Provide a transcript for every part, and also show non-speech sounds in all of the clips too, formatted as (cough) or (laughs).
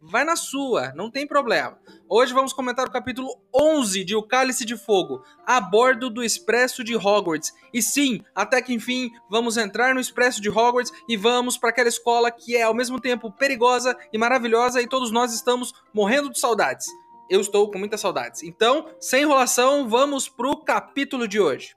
vai na sua, não tem problema. Hoje vamos comentar o capítulo 11 de O Cálice de Fogo, a bordo do Expresso de Hogwarts. E sim, até que enfim, vamos entrar no Expresso de Hogwarts e vamos para aquela escola que é ao mesmo tempo perigosa e maravilhosa e todos nós estamos morrendo de saudades. Eu estou com muitas saudades. Então, sem enrolação, vamos pro capítulo de hoje.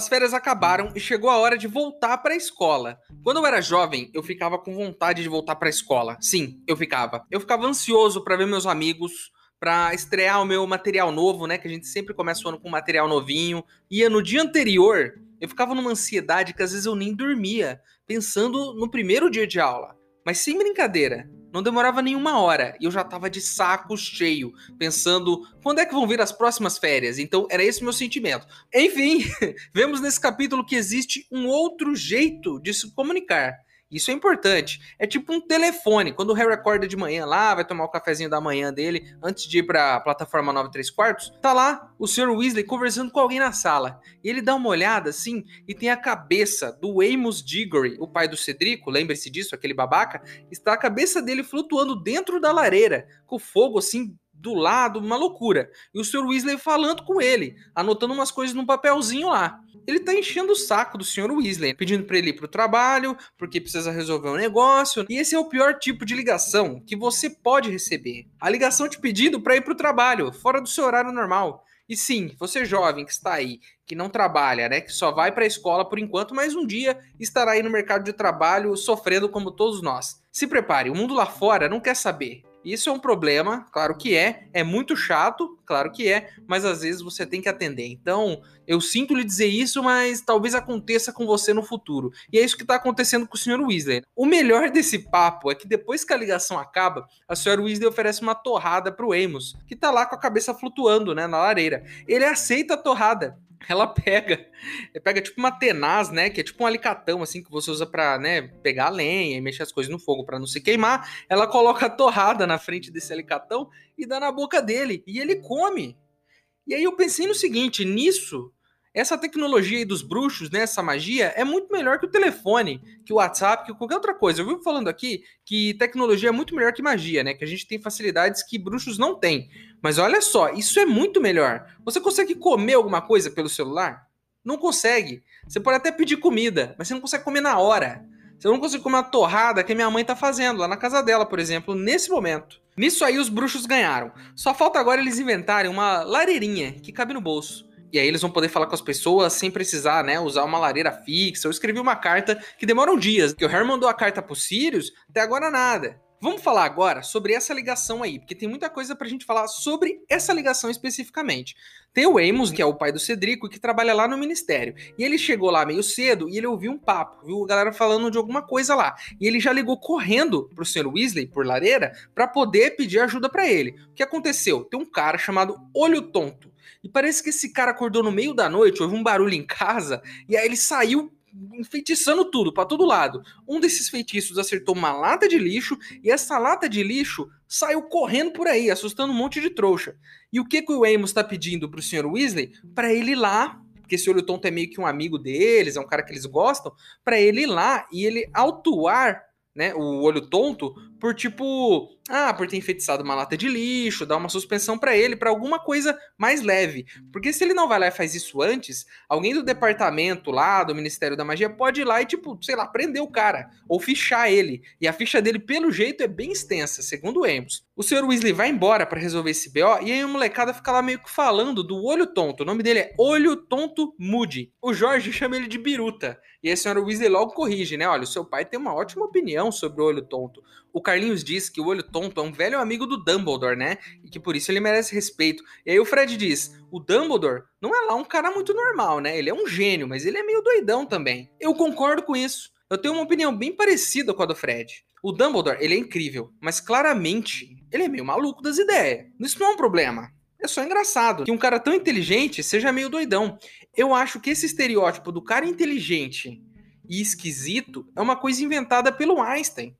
As férias acabaram e chegou a hora de voltar para a escola. Quando eu era jovem, eu ficava com vontade de voltar para a escola. Sim, eu ficava. Eu ficava ansioso para ver meus amigos, para estrear o meu material novo, né? Que a gente sempre começa o ano com material novinho. Ia no dia anterior, eu ficava numa ansiedade que às vezes eu nem dormia, pensando no primeiro dia de aula. Mas sem brincadeira, não demorava nenhuma hora e eu já tava de saco cheio, pensando quando é que vão vir as próximas férias. Então era esse o meu sentimento. Enfim, (laughs) vemos nesse capítulo que existe um outro jeito de se comunicar. Isso é importante. É tipo um telefone. Quando o Harry acorda de manhã lá, vai tomar o cafezinho da manhã dele, antes de ir pra plataforma 9 3 quartos, tá lá o Sr. Weasley conversando com alguém na sala. E ele dá uma olhada assim e tem a cabeça do Amos Diggory, o pai do Cedrico, lembre-se disso, aquele babaca, está a cabeça dele flutuando dentro da lareira, com fogo assim do lado, uma loucura. E o Sr. Weasley falando com ele, anotando umas coisas num papelzinho lá. Ele tá enchendo o saco do Sr. Weasley, pedindo para ele ir pro trabalho, porque precisa resolver um negócio. E esse é o pior tipo de ligação que você pode receber. A ligação te pedindo para ir pro trabalho, fora do seu horário normal. E sim, você jovem que está aí, que não trabalha, né, que só vai para a escola por enquanto, mas um dia estará aí no mercado de trabalho sofrendo como todos nós. Se prepare, o mundo lá fora não quer saber. Isso é um problema, claro que é, é muito chato, claro que é, mas às vezes você tem que atender. Então, eu sinto lhe dizer isso, mas talvez aconteça com você no futuro. E é isso que está acontecendo com o Sr. Weasley. O melhor (laughs) desse papo é que depois que a ligação acaba, a Sra. Weasley oferece uma torrada pro Amos, que tá lá com a cabeça flutuando, né, na lareira. Ele aceita a torrada, ela pega, pega tipo uma tenaz, né, que é tipo um alicatão assim que você usa para, né, pegar a lenha e mexer as coisas no fogo para não se queimar. Ela coloca a torrada na frente desse alicatão e dá na boca dele e ele come. E aí eu pensei no seguinte, nisso essa tecnologia aí dos bruxos, né, essa magia, é muito melhor que o telefone, que o WhatsApp, que qualquer outra coisa. Eu vivo falando aqui que tecnologia é muito melhor que magia, né? Que a gente tem facilidades que bruxos não têm. Mas olha só, isso é muito melhor. Você consegue comer alguma coisa pelo celular? Não consegue. Você pode até pedir comida, mas você não consegue comer na hora. Você não consegue comer uma torrada que a minha mãe tá fazendo lá na casa dela, por exemplo, nesse momento. Nisso aí os bruxos ganharam. Só falta agora eles inventarem uma lareirinha que cabe no bolso. E aí eles vão poder falar com as pessoas sem precisar, né, usar uma lareira fixa. Eu escrevi uma carta que demora um dia, que o Harry mandou a carta pro Sirius, até agora nada. Vamos falar agora sobre essa ligação aí, porque tem muita coisa pra gente falar sobre essa ligação especificamente. Tem o Amos, que é o pai do Cedrico, que trabalha lá no ministério. E ele chegou lá meio cedo e ele ouviu um papo, viu a galera falando de alguma coisa lá. E ele já ligou correndo pro Sr. Weasley, por lareira, para poder pedir ajuda para ele. O que aconteceu? Tem um cara chamado Olho Tonto e parece que esse cara acordou no meio da noite, houve um barulho em casa, e aí ele saiu enfeitiçando tudo, para todo lado. Um desses feitiços acertou uma lata de lixo, e essa lata de lixo saiu correndo por aí, assustando um monte de trouxa. E o que, que o Amos está pedindo pro Sr. Weasley? Para ele ir lá, porque esse olho tonto é meio que um amigo deles, é um cara que eles gostam, para ele ir lá e ele autuar né, o olho tonto, por tipo, ah, por ter enfeitiçado uma lata de lixo, dar uma suspensão para ele, para alguma coisa mais leve. Porque se ele não vai lá e faz isso antes, alguém do departamento lá, do Ministério da Magia, pode ir lá e, tipo, sei lá, prender o cara, ou fichar ele. E a ficha dele, pelo jeito, é bem extensa, segundo o Amos. O Sr. Weasley vai embora para resolver esse BO, e aí a molecada fica lá meio que falando do olho tonto. O nome dele é Olho Tonto Moody. O Jorge (laughs) chama ele de Biruta. E a senhora Weasley logo corrige, né? Olha, o seu pai tem uma ótima opinião sobre o olho tonto. O Carlinhos diz que o olho tonto é um velho amigo do Dumbledore, né? E que por isso ele merece respeito. E aí o Fred diz: o Dumbledore não é lá um cara muito normal, né? Ele é um gênio, mas ele é meio doidão também. Eu concordo com isso. Eu tenho uma opinião bem parecida com a do Fred. O Dumbledore, ele é incrível, mas claramente ele é meio maluco das ideias. Isso não é um problema. É só engraçado que um cara tão inteligente seja meio doidão. Eu acho que esse estereótipo do cara inteligente e esquisito é uma coisa inventada pelo Einstein.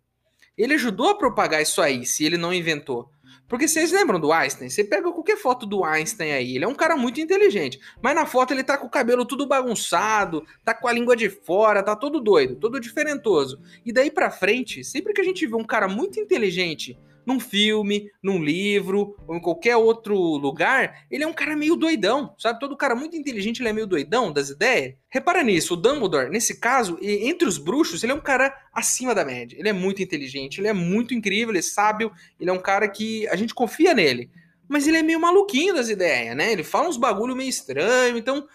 Ele ajudou a propagar isso aí, se ele não inventou. Porque vocês lembram do Einstein? Você pega qualquer foto do Einstein aí, ele é um cara muito inteligente. Mas na foto ele tá com o cabelo tudo bagunçado, tá com a língua de fora, tá todo doido, todo diferentoso. E daí pra frente, sempre que a gente vê um cara muito inteligente num filme, num livro, ou em qualquer outro lugar, ele é um cara meio doidão, sabe? Todo cara muito inteligente, ele é meio doidão das ideias. Repara nisso, o Dumbledore, nesse caso, entre os bruxos, ele é um cara acima da média. Ele é muito inteligente, ele é muito incrível, ele é sábio, ele é um cara que a gente confia nele. Mas ele é meio maluquinho das ideias, né? Ele fala uns bagulho meio estranho, então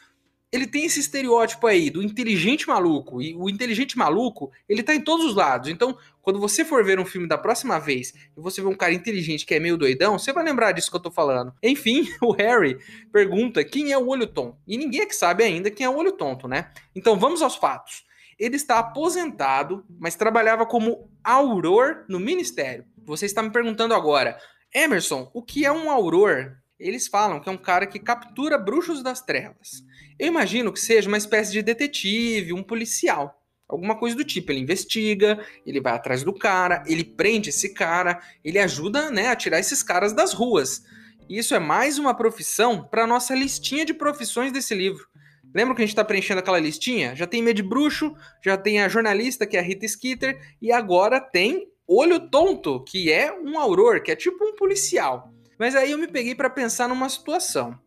ele tem esse estereótipo aí do inteligente maluco. E o inteligente maluco, ele tá em todos os lados. Então, quando você for ver um filme da próxima vez e você vê um cara inteligente que é meio doidão, você vai lembrar disso que eu tô falando. Enfim, (laughs) o Harry pergunta quem é o olho tonto. E ninguém é que sabe ainda quem é o olho tonto, né? Então, vamos aos fatos. Ele está aposentado, mas trabalhava como auror no ministério. Você está me perguntando agora, Emerson, o que é um auror? Eles falam que é um cara que captura bruxos das trevas. Eu imagino que seja uma espécie de detetive, um policial. Alguma coisa do tipo. Ele investiga, ele vai atrás do cara, ele prende esse cara, ele ajuda né, a tirar esses caras das ruas. Isso é mais uma profissão para nossa listinha de profissões desse livro. Lembra que a gente está preenchendo aquela listinha? Já tem medo bruxo, já tem a jornalista, que é a Rita Skeeter, e agora tem Olho Tonto, que é um auror, que é tipo um policial. Mas aí eu me peguei para pensar numa situação.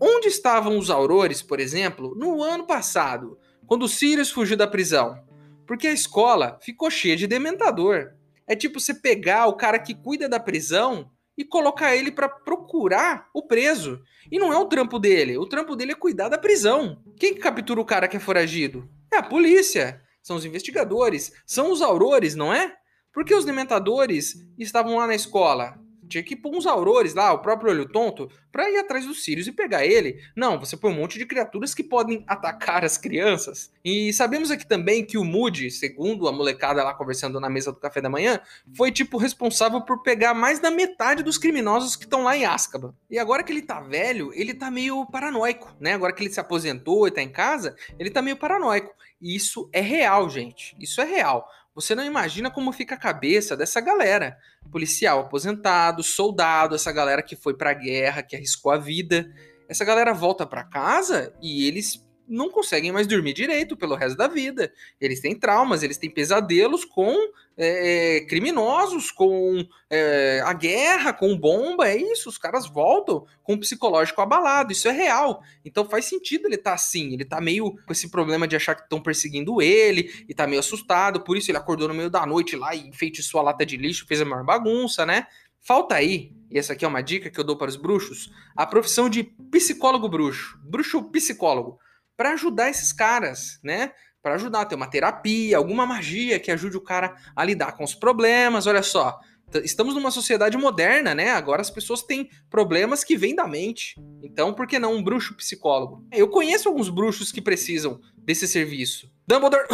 Onde estavam os aurores, por exemplo, no ano passado, quando Sirius fugiu da prisão? Porque a escola ficou cheia de dementador. É tipo você pegar o cara que cuida da prisão e colocar ele para procurar o preso. E não é o trampo dele, o trampo dele é cuidar da prisão. Quem que captura o cara que é foragido? É a polícia, são os investigadores, são os aurores, não é? Porque os dementadores estavam lá na escola tinha que pôr uns aurores lá, o próprio olho tonto, pra ir atrás dos Sirius e pegar ele. Não, você põe um monte de criaturas que podem (laughs) atacar as crianças. E sabemos aqui também que o Moody, segundo a molecada lá conversando na mesa do café da manhã, foi tipo responsável por pegar mais da metade dos criminosos que estão lá em Azkaban. E agora que ele tá velho, ele tá meio paranoico, né? Agora que ele se aposentou e tá em casa, ele tá meio paranoico. E isso é real, gente. Isso é real. Você não imagina como fica a cabeça dessa galera. Policial aposentado, soldado, essa galera que foi pra guerra, que arriscou a vida. Essa galera volta para casa e eles não conseguem mais dormir direito pelo resto da vida. Eles têm traumas, eles têm pesadelos com é, é, criminosos, com é, a guerra, com bomba. É isso, os caras voltam com o psicológico abalado. Isso é real. Então faz sentido ele estar tá assim. Ele tá meio com esse problema de achar que estão perseguindo ele e tá meio assustado. Por isso ele acordou no meio da noite lá e enfeitiçou a lata de lixo, fez a maior bagunça, né? Falta aí, e essa aqui é uma dica que eu dou para os bruxos, a profissão de psicólogo bruxo, bruxo psicólogo para ajudar esses caras, né? Para ajudar ter uma terapia, alguma magia que ajude o cara a lidar com os problemas. Olha só, estamos numa sociedade moderna, né? Agora as pessoas têm problemas que vêm da mente. Então, por que não um bruxo psicólogo? Eu conheço alguns bruxos que precisam desse serviço. Dumbledore,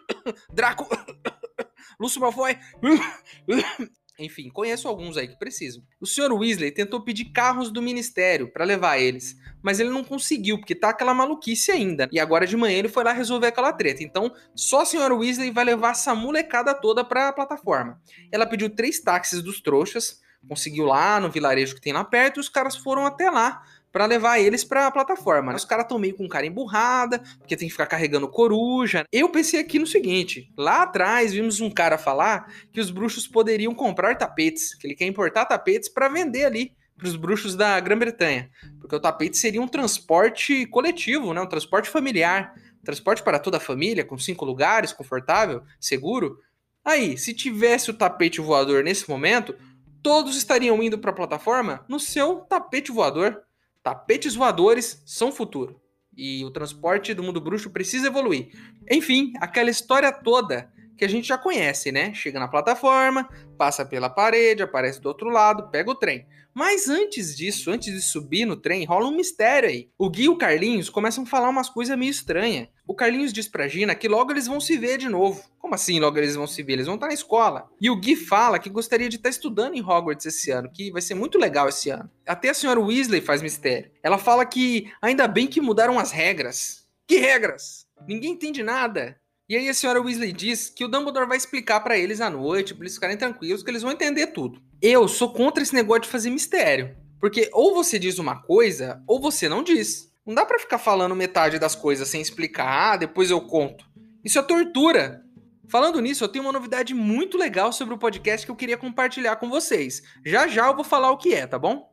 (coughs) Draco, (coughs) Lúcio Malfoy, (coughs) enfim, conheço alguns aí que precisam. O Sr. Weasley tentou pedir carros do ministério para levar eles, mas ele não conseguiu, porque tá aquela maluquice ainda. E agora de manhã ele foi lá resolver aquela treta. Então, só a Sra. Weasley vai levar essa molecada toda para a plataforma. Ela pediu três táxis dos trouxas, conseguiu lá no vilarejo que tem lá perto, e os caras foram até lá para levar eles para a plataforma. Os caras estão meio com cara emburrada, porque tem que ficar carregando coruja. Eu pensei aqui no seguinte: lá atrás vimos um cara falar que os bruxos poderiam comprar tapetes, que ele quer importar tapetes para vender ali para os bruxos da Grã-Bretanha, porque o tapete seria um transporte coletivo, né? um transporte familiar, transporte para toda a família, com cinco lugares, confortável, seguro. Aí, se tivesse o tapete voador nesse momento, todos estariam indo para a plataforma no seu tapete voador. Tapetes voadores são futuro. E o transporte do mundo bruxo precisa evoluir. Enfim, aquela história toda que a gente já conhece, né? Chega na plataforma, passa pela parede, aparece do outro lado, pega o trem. Mas antes disso, antes de subir no trem, rola um mistério aí. O Gui e o Carlinhos começam a falar umas coisas meio estranhas. O Carlinhos diz pra Gina que logo eles vão se ver de novo. Como assim logo eles vão se ver? Eles vão estar na escola. E o Gui fala que gostaria de estar estudando em Hogwarts esse ano, que vai ser muito legal esse ano. Até a senhora Weasley faz mistério. Ela fala que ainda bem que mudaram as regras. Que regras? Ninguém entende nada. E aí a senhora Weasley diz que o Dumbledore vai explicar para eles à noite, para eles ficarem tranquilos, que eles vão entender tudo. Eu sou contra esse negócio de fazer mistério. Porque ou você diz uma coisa, ou você não diz. Não dá para ficar falando metade das coisas sem explicar, ah, depois eu conto. Isso é tortura. Falando nisso, eu tenho uma novidade muito legal sobre o podcast que eu queria compartilhar com vocês. Já já eu vou falar o que é, tá bom?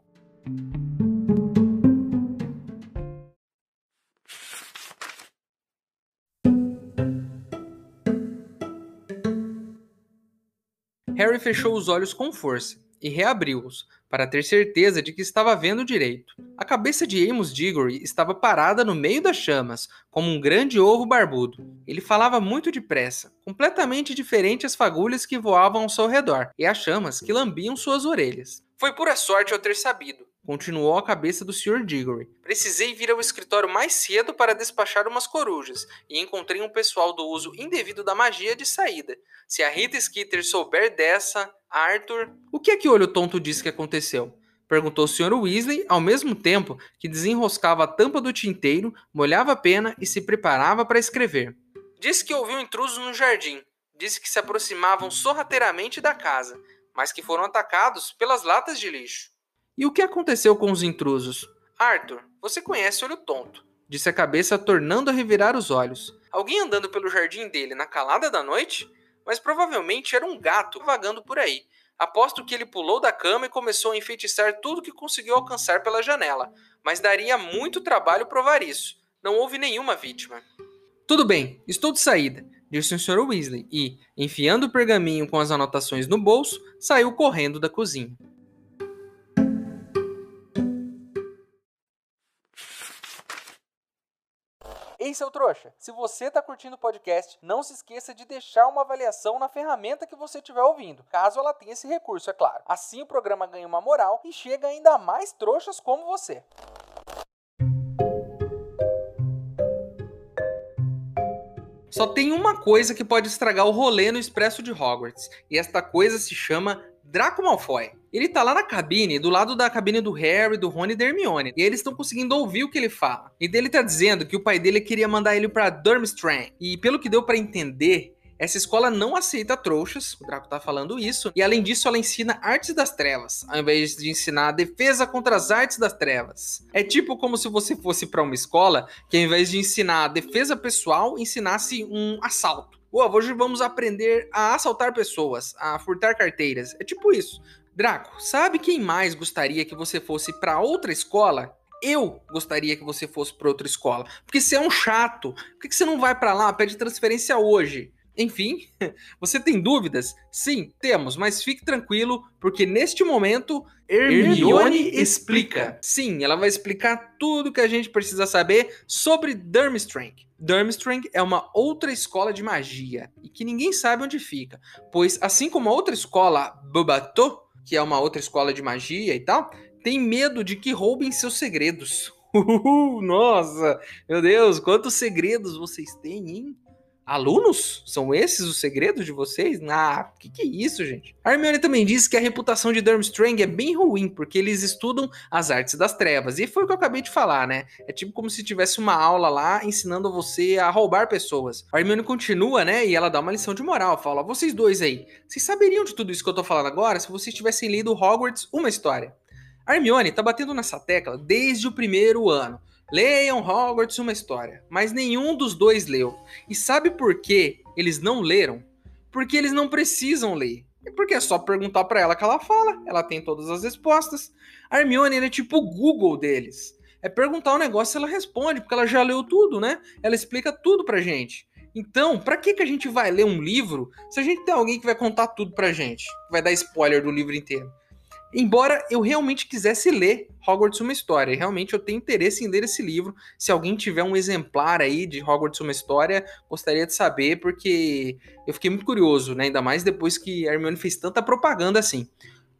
Harry fechou os olhos com força e reabriu-os, para ter certeza de que estava vendo direito. A cabeça de Amos Diggory estava parada no meio das chamas, como um grande ovo barbudo. Ele falava muito depressa, completamente diferente às fagulhas que voavam ao seu redor e às chamas que lambiam suas orelhas. Foi pura sorte eu ter sabido, continuou a cabeça do Sr. Diggory. Precisei vir ao escritório mais cedo para despachar umas corujas, e encontrei um pessoal do uso indevido da magia de saída. Se a Rita Skeeter souber dessa, Arthur... O que é que o olho tonto disse que aconteceu? Perguntou o Sr. Weasley, ao mesmo tempo que desenroscava a tampa do tinteiro, molhava a pena e se preparava para escrever. Disse que ouviu intrusos no jardim. Disse que se aproximavam sorrateiramente da casa, mas que foram atacados pelas latas de lixo. E o que aconteceu com os intrusos? Arthur, você conhece Olho Tonto, disse a cabeça, tornando a revirar os olhos. Alguém andando pelo jardim dele na calada da noite? Mas provavelmente era um gato vagando por aí. Aposto que ele pulou da cama e começou a enfeitiçar tudo que conseguiu alcançar pela janela, mas daria muito trabalho provar isso. Não houve nenhuma vítima. Tudo bem, estou de saída, disse o Sr. Weasley e, enfiando o pergaminho com as anotações no bolso, saiu correndo da cozinha. Seu trouxa, se você está curtindo o podcast, não se esqueça de deixar uma avaliação na ferramenta que você estiver ouvindo, caso ela tenha esse recurso, é claro. Assim o programa ganha uma moral e chega ainda mais trouxas como você. Só tem uma coisa que pode estragar o rolê no Expresso de Hogwarts, e esta coisa se chama Draco Malfoy. Ele tá lá na cabine, do lado da cabine do Harry, do Rony e da Hermione. E eles estão conseguindo ouvir o que ele fala. E dele tá dizendo que o pai dele queria mandar ele para Durmstrang. E pelo que deu para entender, essa escola não aceita trouxas, o Draco tá falando isso, e além disso ela ensina artes das trevas, ao invés de ensinar defesa contra as artes das trevas. É tipo como se você fosse para uma escola que ao invés de ensinar defesa pessoal, ensinasse um assalto. Hoje vamos aprender a assaltar pessoas, a furtar carteiras. É tipo isso. Draco, sabe quem mais gostaria que você fosse para outra escola? Eu gostaria que você fosse para outra escola. Porque você é um chato. Por que você não vai para lá, pede transferência hoje? Enfim, (laughs) você tem dúvidas? Sim, temos, mas fique tranquilo, porque neste momento Hermione, Hermione explica. Sim, ela vai explicar tudo que a gente precisa saber sobre Durmstrang. Durmstrang é uma outra escola de magia e que ninguém sabe onde fica, pois assim como a outra escola, Bobato, que é uma outra escola de magia e tal, tem medo de que roubem seus segredos. (laughs) nossa, meu Deus, quantos segredos vocês têm, hein? Alunos? São esses os segredos de vocês? Ah, que que é isso, gente? A Hermione também disse que a reputação de Durmstrang é bem ruim, porque eles estudam as artes das trevas. E foi o que eu acabei de falar, né? É tipo como se tivesse uma aula lá ensinando você a roubar pessoas. A Hermione continua, né? E ela dá uma lição de moral. Fala, vocês dois aí, vocês saberiam de tudo isso que eu tô falando agora se vocês tivessem lido Hogwarts Uma História. A Hermione tá batendo nessa tecla desde o primeiro ano. Leiam Hogwarts uma história, mas nenhum dos dois leu. E sabe por que eles não leram? Porque eles não precisam ler. É porque é só perguntar para ela que ela fala, ela tem todas as respostas. A Hermione é tipo o Google deles. É perguntar um negócio e ela responde, porque ela já leu tudo, né? Ela explica tudo pra gente. Então, para que, que a gente vai ler um livro se a gente tem alguém que vai contar tudo pra gente? Vai dar spoiler do livro inteiro. Embora eu realmente quisesse ler Hogwarts Uma História, realmente eu tenho interesse em ler esse livro. Se alguém tiver um exemplar aí de Hogwarts Uma História, gostaria de saber, porque eu fiquei muito curioso, né? Ainda mais depois que a Hermione fez tanta propaganda assim.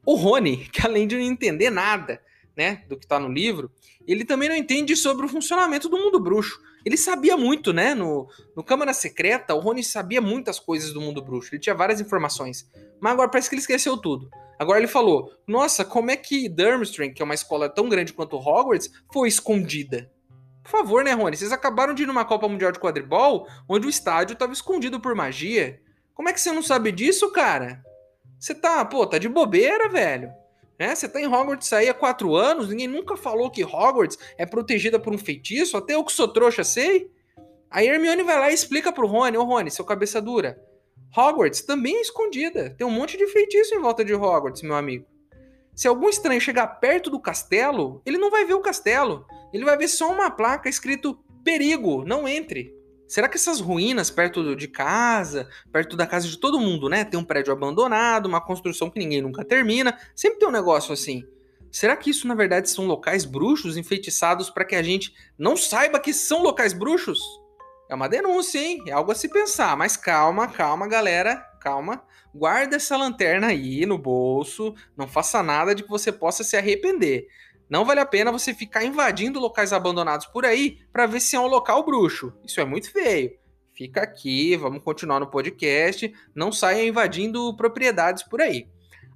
O Rony, (laughs) que além de não entender nada, né, do que tá no livro, ele também não entende sobre o funcionamento do mundo bruxo. Ele sabia muito, né? No, no Câmara Secreta, o Rony sabia muitas coisas do mundo bruxo. Ele tinha várias informações. Mas agora parece que ele esqueceu tudo. Agora ele falou: Nossa, como é que Durmstrang, que é uma escola tão grande quanto Hogwarts, foi escondida? Por favor, né, Rony? Vocês acabaram de ir numa Copa Mundial de Quadribol onde o estádio estava escondido por magia. Como é que você não sabe disso, cara? Você tá, pô, tá de bobeira, velho. É, você tá em Hogwarts aí há quatro anos, ninguém nunca falou que Hogwarts é protegida por um feitiço, até eu que sou trouxa sei. Aí Hermione vai lá e explica pro Rony, ô Rony, seu cabeça dura. Hogwarts também é escondida. Tem um monte de feitiço em volta de Hogwarts, meu amigo. Se algum estranho chegar perto do castelo, ele não vai ver o castelo. Ele vai ver só uma placa escrito perigo, não entre. Será que essas ruínas perto de casa, perto da casa de todo mundo, né? Tem um prédio abandonado, uma construção que ninguém nunca termina, sempre tem um negócio assim. Será que isso na verdade são locais bruxos enfeitiçados para que a gente não saiba que são locais bruxos? É uma denúncia, hein? É algo a se pensar. Mas calma, calma, galera. Calma. Guarda essa lanterna aí no bolso. Não faça nada de que você possa se arrepender. Não vale a pena você ficar invadindo locais abandonados por aí para ver se é um local bruxo. Isso é muito feio. Fica aqui, vamos continuar no podcast. Não saia invadindo propriedades por aí.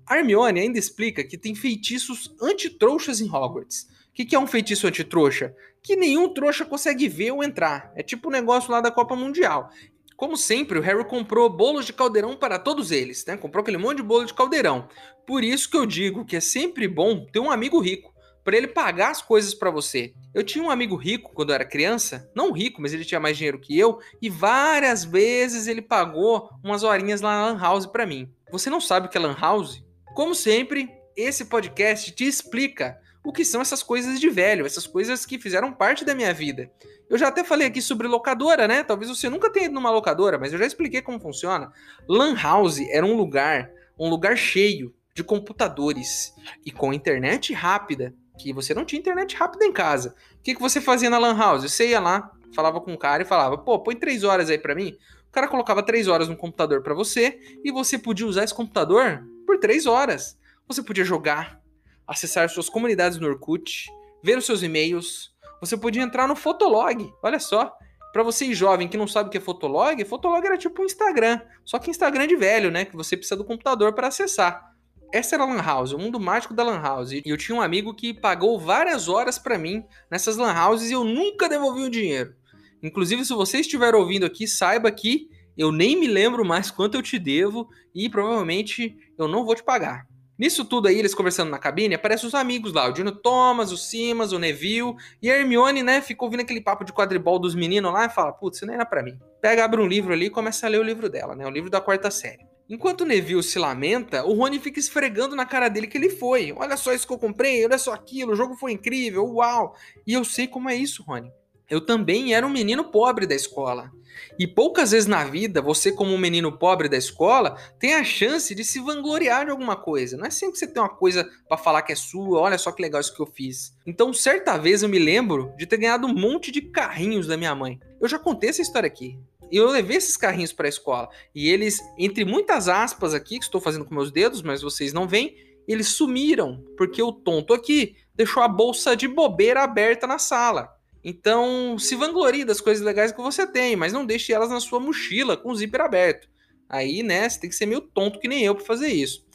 A Hermione ainda explica que tem feitiços anti-trouxas em Hogwarts. O que, que é um feitiço anti-trouxa? Que nenhum trouxa consegue ver ou entrar. É tipo o um negócio lá da Copa Mundial. Como sempre, o Harry comprou bolos de caldeirão para todos eles, né? Comprou aquele monte de bolo de caldeirão. Por isso que eu digo que é sempre bom ter um amigo rico, para ele pagar as coisas para você. Eu tinha um amigo rico quando eu era criança, não rico, mas ele tinha mais dinheiro que eu, e várias vezes ele pagou umas horinhas lá na Lan House para mim. Você não sabe o que é Lan House? Como sempre, esse podcast te explica o que são essas coisas de velho, essas coisas que fizeram parte da minha vida. Eu já até falei aqui sobre locadora, né? Talvez você nunca tenha ido numa locadora, mas eu já expliquei como funciona. Lan House era um lugar, um lugar cheio de computadores e com internet rápida, que você não tinha internet rápida em casa. O que, que você fazia na Lan House? Você ia lá, falava com o cara e falava, pô, põe três horas aí para mim. O cara colocava três horas no computador para você e você podia usar esse computador por três horas. Você podia jogar, acessar suas comunidades no Orkut, ver os seus e-mails. Você podia entrar no Fotolog. Olha só. Para você jovem que não sabe o que é Fotolog, Fotolog era tipo um Instagram. Só que Instagram de velho, né? Que você precisa do computador para acessar. Essa era a Lan House, o mundo mágico da Lan House. E eu tinha um amigo que pagou várias horas para mim nessas Lan Houses e eu nunca devolvi o dinheiro. Inclusive, se você estiver ouvindo aqui, saiba que eu nem me lembro mais quanto eu te devo e provavelmente eu não vou te pagar. Nisso tudo aí, eles conversando na cabine, aparecem os amigos lá, o Dino Thomas, o Simas, o Neville, e a Hermione, né, ficou ouvindo aquele papo de quadribol dos meninos lá e fala, putz, isso nem era pra mim. Pega, abre um livro ali e começa a ler o livro dela, né, o livro da quarta série. Enquanto o Neville se lamenta, o Rony fica esfregando na cara dele que ele foi. Olha só isso que eu comprei, olha só aquilo, o jogo foi incrível, uau! E eu sei como é isso, Rony. Eu também era um menino pobre da escola. E poucas vezes na vida, você, como um menino pobre da escola, tem a chance de se vangloriar de alguma coisa. Não é sempre que você tem uma coisa para falar que é sua, olha só que legal isso que eu fiz. Então, certa vez eu me lembro de ter ganhado um monte de carrinhos da minha mãe. Eu já contei essa história aqui. Eu levei esses carrinhos para a escola. E eles, entre muitas aspas aqui, que estou fazendo com meus dedos, mas vocês não veem, eles sumiram, porque o tonto aqui deixou a bolsa de bobeira aberta na sala. Então, se vanglorie das coisas legais que você tem, mas não deixe elas na sua mochila com o zíper aberto. Aí, né, você tem que ser meio tonto que nem eu para fazer isso.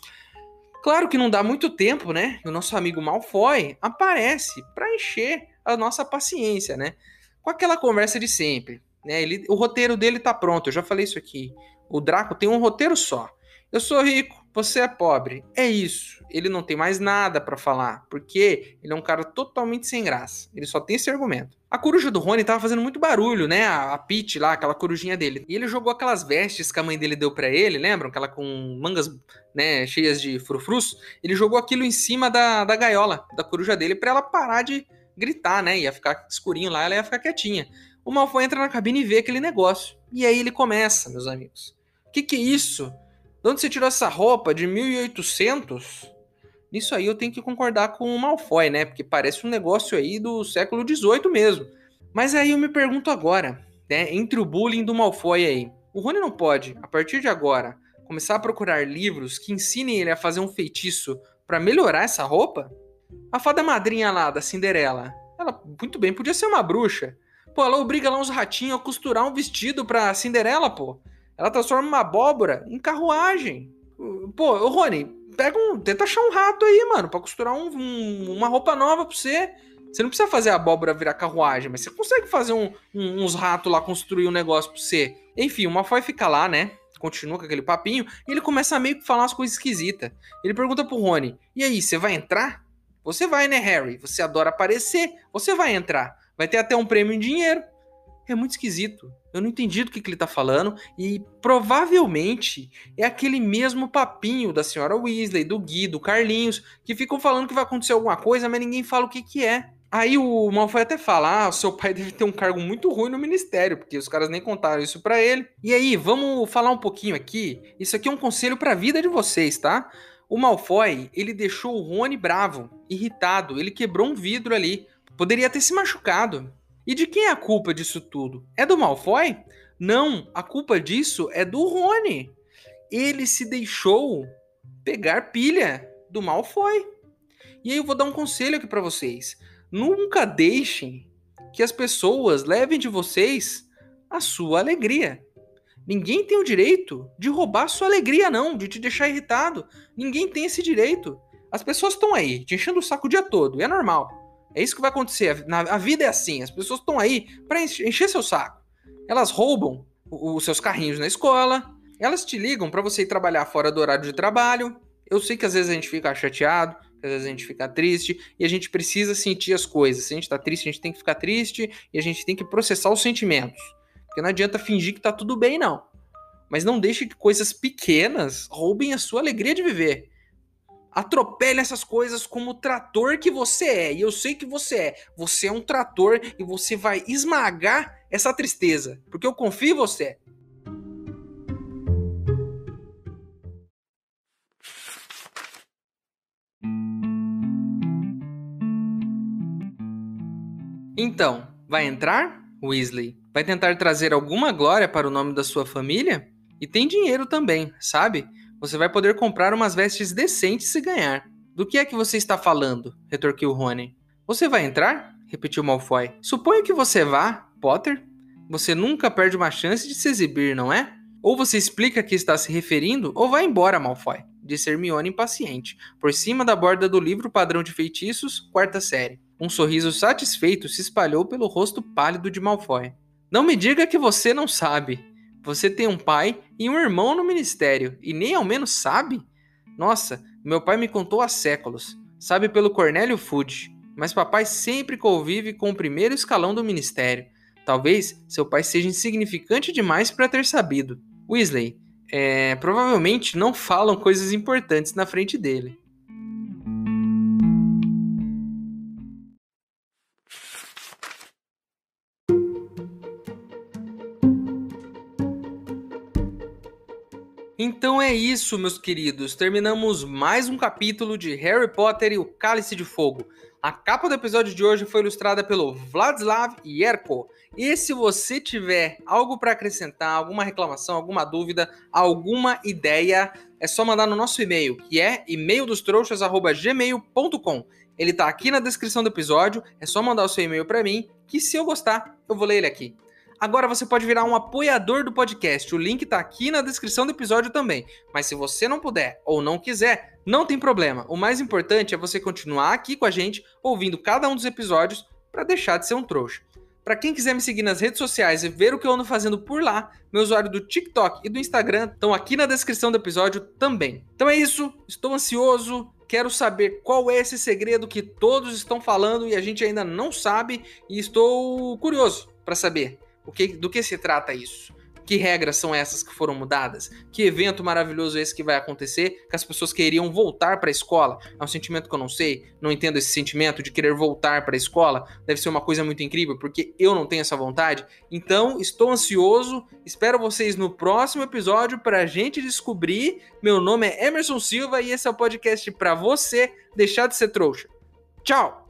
Claro que não dá muito tempo, né? O nosso amigo Malfoy aparece para encher a nossa paciência, né? Com aquela conversa de sempre, né? Ele, o roteiro dele tá pronto, eu já falei isso aqui. O Draco tem um roteiro só. Eu sou rico, você é pobre. É isso. Ele não tem mais nada para falar, porque ele é um cara totalmente sem graça. Ele só tem esse argumento. A coruja do Rony tava fazendo muito barulho, né? A, a Pete lá, aquela corujinha dele. E ele jogou aquelas vestes que a mãe dele deu para ele, lembram? Aquela com mangas, né, cheias de frufrus. Ele jogou aquilo em cima da, da gaiola da coruja dele para ela parar de gritar, né? Ia ficar escurinho lá, ela ia ficar quietinha. O Malfoy entra na cabine e vê aquele negócio. E aí ele começa, meus amigos. O que, que é isso? De onde você tirou essa roupa de 1800? Nisso aí eu tenho que concordar com o Malfoy, né? Porque parece um negócio aí do século XVIII mesmo. Mas aí eu me pergunto agora, né? Entre o bullying do Malfoy aí, o Rony não pode, a partir de agora, começar a procurar livros que ensinem ele a fazer um feitiço para melhorar essa roupa? A fada madrinha lá da Cinderela, ela muito bem podia ser uma bruxa. Pô, ela obriga lá uns ratinhos a costurar um vestido pra Cinderela, pô. Ela transforma uma abóbora em carruagem. Pô, ô Rony, pega um. Tenta achar um rato aí, mano, pra costurar um, um, uma roupa nova pra você. Você não precisa fazer a abóbora virar carruagem, mas você consegue fazer um, uns ratos lá, construir um negócio pra você. Enfim, o Malfoy fica lá, né? Continua com aquele papinho e ele começa a meio que falar umas coisas esquisitas. Ele pergunta pro Rony: E aí, você vai entrar? Você vai, né, Harry? Você adora aparecer. Você vai entrar. Vai ter até um prêmio em dinheiro. É muito esquisito. Eu não entendi do que, que ele tá falando. E provavelmente é aquele mesmo papinho da senhora Weasley, do Gui, do Carlinhos, que ficam falando que vai acontecer alguma coisa, mas ninguém fala o que, que é. Aí o Malfoy até fala: ah, seu pai (laughs) deve ter um cargo muito ruim no ministério, porque os caras nem contaram isso para ele. E aí, vamos falar um pouquinho aqui. Isso aqui é um conselho para a vida de vocês, tá? O Malfoy, ele deixou o Rony bravo, irritado, ele quebrou um vidro ali. Poderia ter se machucado. E de quem é a culpa disso tudo? É do Malfoy? Não, a culpa disso é do Rony. Ele se deixou pegar pilha do Malfoy. E aí eu vou dar um conselho aqui para vocês. Nunca deixem que as pessoas levem de vocês a sua alegria. Ninguém tem o direito de roubar sua alegria, não, de te deixar irritado. Ninguém tem esse direito. As pessoas estão aí, te enchendo o saco o dia todo, e é normal. É isso que vai acontecer. A, vida é assim. As pessoas estão aí para encher seu saco. Elas roubam os seus carrinhos na escola. Elas te ligam para você ir trabalhar fora do horário de trabalho. Eu sei que às vezes a gente fica chateado, às vezes a gente fica triste e a gente precisa sentir as coisas. Se a gente tá triste, a gente tem que ficar triste e a gente tem que processar os sentimentos. Porque não adianta fingir que tá tudo bem, não. Mas não deixe que coisas pequenas roubem a sua alegria de viver. Atropele essas coisas como o trator que você é. E eu sei que você é. Você é um trator e você vai esmagar essa tristeza. Porque eu confio em você. Então, vai entrar, Weasley? Vai tentar trazer alguma glória para o nome da sua família? E tem dinheiro também, sabe? Você vai poder comprar umas vestes decentes se ganhar. Do que é que você está falando? retorquiu Rony. Você vai entrar? repetiu Malfoy. Suponho que você vá, Potter. Você nunca perde uma chance de se exibir, não é? Ou você explica que está se referindo, ou vai embora, Malfoy, disse Hermione impaciente, por cima da borda do livro Padrão de Feitiços, quarta série. Um sorriso satisfeito se espalhou pelo rosto pálido de Malfoy. Não me diga que você não sabe, você tem um pai e um irmão no ministério e nem ao menos sabe? Nossa, meu pai me contou há séculos. Sabe pelo Cornélio Fudge. Mas papai sempre convive com o primeiro escalão do ministério. Talvez seu pai seja insignificante demais para ter sabido. Weasley, é, provavelmente não falam coisas importantes na frente dele. Então é isso, meus queridos. Terminamos mais um capítulo de Harry Potter e o Cálice de Fogo. A capa do episódio de hoje foi ilustrada pelo Vladislav Yerko. E se você tiver algo para acrescentar, alguma reclamação, alguma dúvida, alguma ideia, é só mandar no nosso e-mail, que é e-maildostrouxas@gmail.com. Ele está aqui na descrição do episódio, é só mandar o seu e-mail para mim, que se eu gostar, eu vou ler ele aqui. Agora você pode virar um apoiador do podcast. O link tá aqui na descrição do episódio também. Mas se você não puder ou não quiser, não tem problema. O mais importante é você continuar aqui com a gente, ouvindo cada um dos episódios para deixar de ser um trouxa. Para quem quiser me seguir nas redes sociais e ver o que eu ando fazendo por lá, meu usuário do TikTok e do Instagram estão aqui na descrição do episódio também. Então é isso, estou ansioso, quero saber qual é esse segredo que todos estão falando e a gente ainda não sabe e estou curioso para saber o que, do que se trata isso. Que regras são essas que foram mudadas? Que evento maravilhoso é esse que vai acontecer? Que as pessoas queriam voltar para a escola? É um sentimento que eu não sei, não entendo esse sentimento de querer voltar para a escola. Deve ser uma coisa muito incrível, porque eu não tenho essa vontade. Então, estou ansioso. Espero vocês no próximo episódio para a gente descobrir. Meu nome é Emerson Silva e esse é o podcast para você deixar de ser trouxa. Tchau!